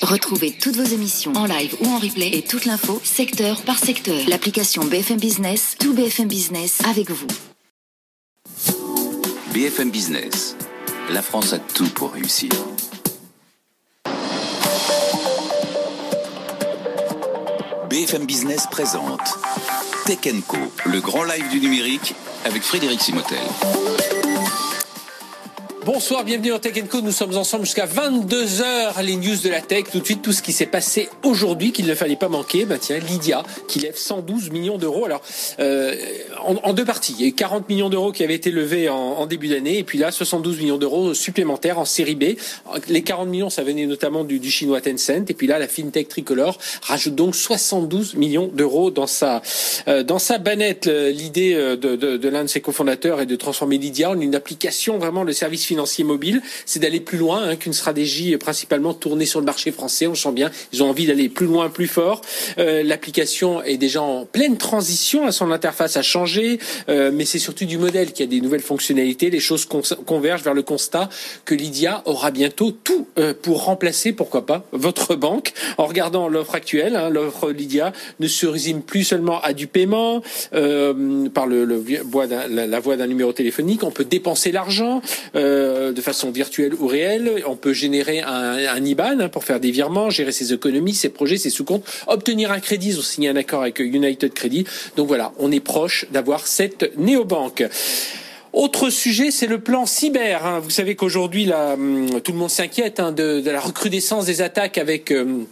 Retrouvez toutes vos émissions en live ou en replay et toute l'info secteur par secteur. L'application BFM Business, tout BFM Business avec vous. BFM Business. La France a tout pour réussir. BFM Business présente Tech Co, le grand live du numérique avec Frédéric Simotel. Bonsoir, bienvenue dans Tech Co. Nous sommes ensemble jusqu'à 22h, les news de la tech. Tout de suite, tout ce qui s'est passé aujourd'hui qu'il ne fallait pas manquer. Bah tiens, Lydia, qui lève 112 millions d'euros. Alors, euh, en, deux parties. Il y a eu 40 millions d'euros qui avaient été levés en, début d'année. Et puis là, 72 millions d'euros supplémentaires en série B. Les 40 millions, ça venait notamment du, chinois Tencent. Et puis là, la FinTech Tricolore rajoute donc 72 millions d'euros dans sa, euh, dans sa banette. L'idée euh, de, de, de l'un de ses cofondateurs est de transformer Lydia en une application vraiment de service financier mobile, c'est d'aller plus loin hein, qu'une stratégie principalement tournée sur le marché français. On le sent bien, ils ont envie d'aller plus loin, plus fort. Euh, L'application est déjà en pleine transition, son interface a changé, euh, mais c'est surtout du modèle qui a des nouvelles fonctionnalités. Les choses convergent vers le constat que Lydia aura bientôt tout euh, pour remplacer, pourquoi pas, votre banque. En regardant l'offre actuelle, hein, l'offre Lydia ne se résume plus seulement à du paiement par la, voie d'un numéro téléphonique. On peut dépenser l'argent. De façon virtuelle ou réelle. On peut générer un, IBAN hein, pour faire des virements, gérer ses économies, ses projets, ses sous-comptes, obtenir un crédit. Ils ont signé un accord avec United Credit. Donc voilà, on est proche d'avoir cette néobanque. Autre sujet, c'est le plan cyber. Hein. Vous savez qu'aujourd'hui, hum, tout le monde s'inquiète hein, de, de, la recrudescence des attaques avec hum,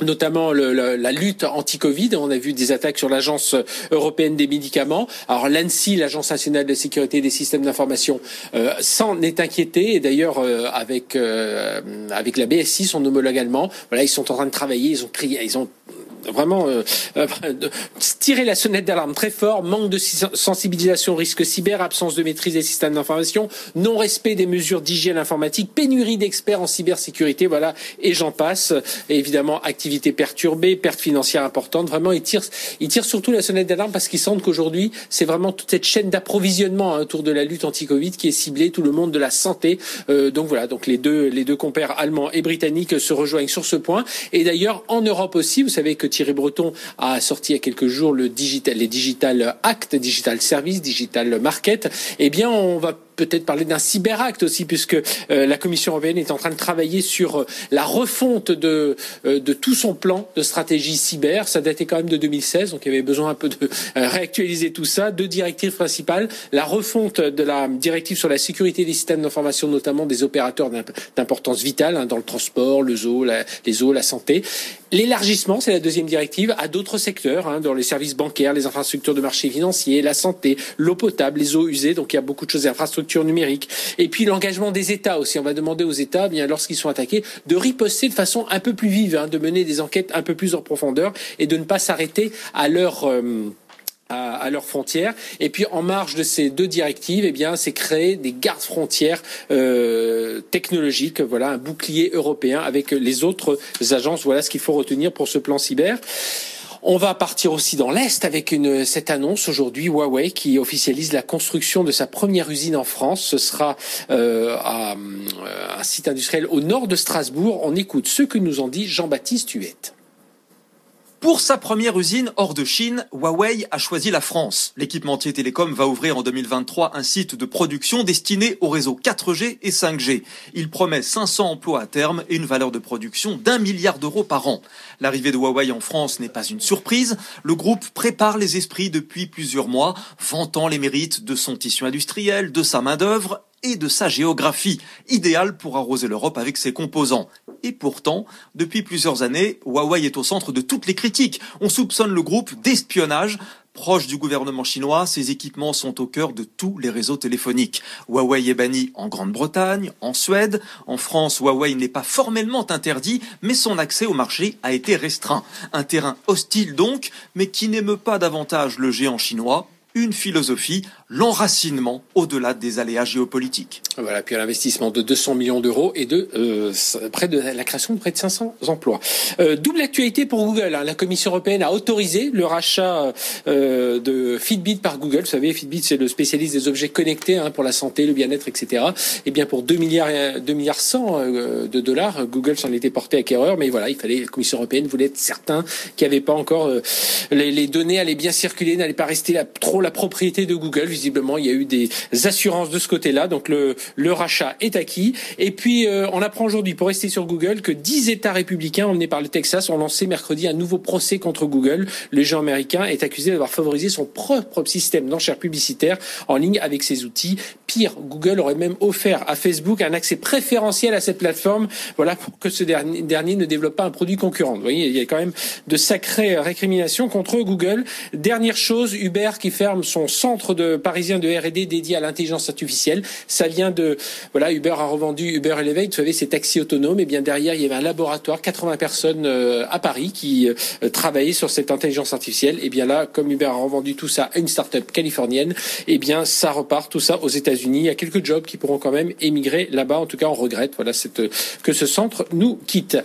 notamment la lutte anti-Covid. On a vu des attaques sur l'Agence européenne des médicaments. Alors l'ANSI, l'Agence nationale de sécurité des systèmes d'information, euh, s'en est inquiété. Et d'ailleurs, euh, avec euh, avec la BSI, son homologue allemand, voilà, ils sont en train de travailler. Ils ont ils ont vraiment euh, euh tirer la sonnette d'alarme très fort, manque de sensibilisation au risque cyber, absence de maîtrise des systèmes d'information, non-respect des mesures d'hygiène informatique, pénurie d'experts en cybersécurité, voilà, et j'en passe. Évidemment, activité perturbée, perte financière importante. Vraiment, ils tirent, ils tirent surtout la sonnette d'alarme parce qu'ils sentent qu'aujourd'hui, c'est vraiment toute cette chaîne d'approvisionnement hein, autour de la lutte anti-Covid qui est ciblée, tout le monde de la santé. Euh, donc voilà, donc les deux, les deux compères allemands et britanniques se rejoignent sur ce point. Et d'ailleurs, en Europe aussi, vous savez que Thierry Breton a sorti il y a quelques jours le digital, les Digital Act, Digital Service, Digital Market. Eh bien, on va peut-être parler d'un cyberacte aussi, puisque euh, la Commission européenne est en train de travailler sur euh, la refonte de, euh, de tout son plan de stratégie cyber. Ça datait quand même de 2016, donc il y avait besoin un peu de réactualiser tout ça. Deux directives principales la refonte de la directive sur la sécurité des systèmes d'information, notamment des opérateurs d'importance vitale hein, dans le transport, le zoo, les eaux, la santé. L'élargissement, c'est la deuxième directive, à d'autres secteurs, hein, dans les services bancaires, les infrastructures de marché financier, la santé, l'eau potable, les eaux usées. Donc il y a beaucoup de choses, infrastructures numérique. Et puis l'engagement des États aussi. On va demander aux États, bien lorsqu'ils sont attaqués, de riposter de façon un peu plus vive, hein, de mener des enquêtes un peu plus en profondeur et de ne pas s'arrêter à leur euh, à, leurs frontières. Et puis en marge de ces deux directives, eh bien, c'est créer des gardes frontières euh, technologiques. Voilà, un bouclier européen avec les autres agences. Voilà ce qu'il faut retenir pour ce plan cyber. On va partir aussi dans l'Est avec une, cette annonce aujourd'hui, Huawei qui officialise la construction de sa première usine en France. Ce sera euh, euh, un site industriel au nord de Strasbourg. On écoute ce que nous en dit Jean-Baptiste Huette. Pour sa première usine hors de Chine, Huawei a choisi la France. L'équipementier télécom va ouvrir en 2023 un site de production destiné au réseau 4G et 5G. Il promet 500 emplois à terme et une valeur de production d'un milliard d'euros par an. L'arrivée de Huawei en France n'est pas une surprise. Le groupe prépare les esprits depuis plusieurs mois, vantant les mérites de son tissu industriel, de sa main-d'œuvre et de sa géographie, idéale pour arroser l'Europe avec ses composants. Et pourtant, depuis plusieurs années, Huawei est au centre de toutes les critiques. On soupçonne le groupe d'espionnage Proche du gouvernement chinois, ces équipements sont au cœur de tous les réseaux téléphoniques. Huawei est banni en Grande-Bretagne, en Suède. En France, Huawei n'est pas formellement interdit, mais son accès au marché a été restreint. Un terrain hostile donc, mais qui n'émeut pas davantage le géant chinois. Une philosophie l'enracinement au-delà des aléas géopolitiques. Voilà, puis un investissement de 200 millions d'euros et de euh, près de la création de près de 500 emplois. Euh, double actualité pour Google. Hein. La Commission européenne a autorisé le rachat euh, de Fitbit par Google. Vous savez, Fitbit c'est le spécialiste des objets connectés hein, pour la santé, le bien-être, etc. Et eh bien pour 2 milliards 2 milliards 100 euh, de dollars, Google s'en était porté acquéreur. Mais voilà, il fallait la Commission européenne voulait être certain qu'il n'y avait pas encore euh, les, les, données allaient bien circuler, n'allaient pas rester la, trop la propriété de Google visiblement, il y a eu des assurances de ce côté-là. Donc le, le rachat est acquis. Et puis, euh, on apprend aujourd'hui, pour rester sur Google, que 10 États républicains emmenés par le Texas ont lancé mercredi un nouveau procès contre Google. Le géant américain est accusé d'avoir favorisé son propre système d'enchères publicitaires en ligne avec ses outils. Pire, Google aurait même offert à Facebook un accès préférentiel à cette plateforme, voilà, pour que ce dernier, dernier ne développe pas un produit concurrent. Vous voyez, il y a quand même de sacrées récriminations contre Google. Dernière chose, Uber qui ferme son centre de parisien de R&D dédié à l'intelligence artificielle. Ça vient de voilà, Uber a revendu Uber Elevate, vous savez, ces taxis autonomes. Et bien derrière, il y avait un laboratoire, 80 personnes euh, à Paris qui euh, travaillaient sur cette intelligence artificielle. Et bien là, comme Uber a revendu tout ça à une start-up californienne, et bien ça repart tout ça aux États-Unis. Il y a quelques jobs qui pourront quand même émigrer là-bas. En tout cas, on regrette voilà que ce centre nous quitte.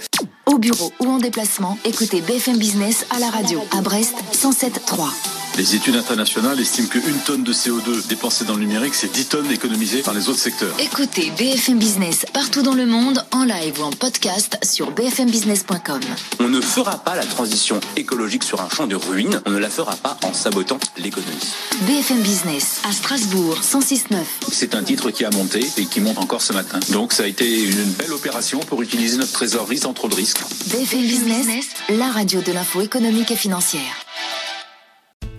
Au bureau ou en déplacement, écoutez BFM Business à la radio à Brest 107.3. Les études internationales estiment qu'une tonne de CO2 dépensée dans le numérique, c'est 10 tonnes économisées dans les autres secteurs. Écoutez BFM Business partout dans le monde, en live ou en podcast sur bfmbusiness.com. On ne fera pas la transition écologique sur un champ de ruines, on ne la fera pas en sabotant l'économie. BFM Business à Strasbourg 106.9. C'est un titre qui a monté et qui monte encore ce matin. Donc ça a été une belle opération pour utiliser notre trésorerie sans trop de risques. BFM Business, la radio de l'info économique et financière.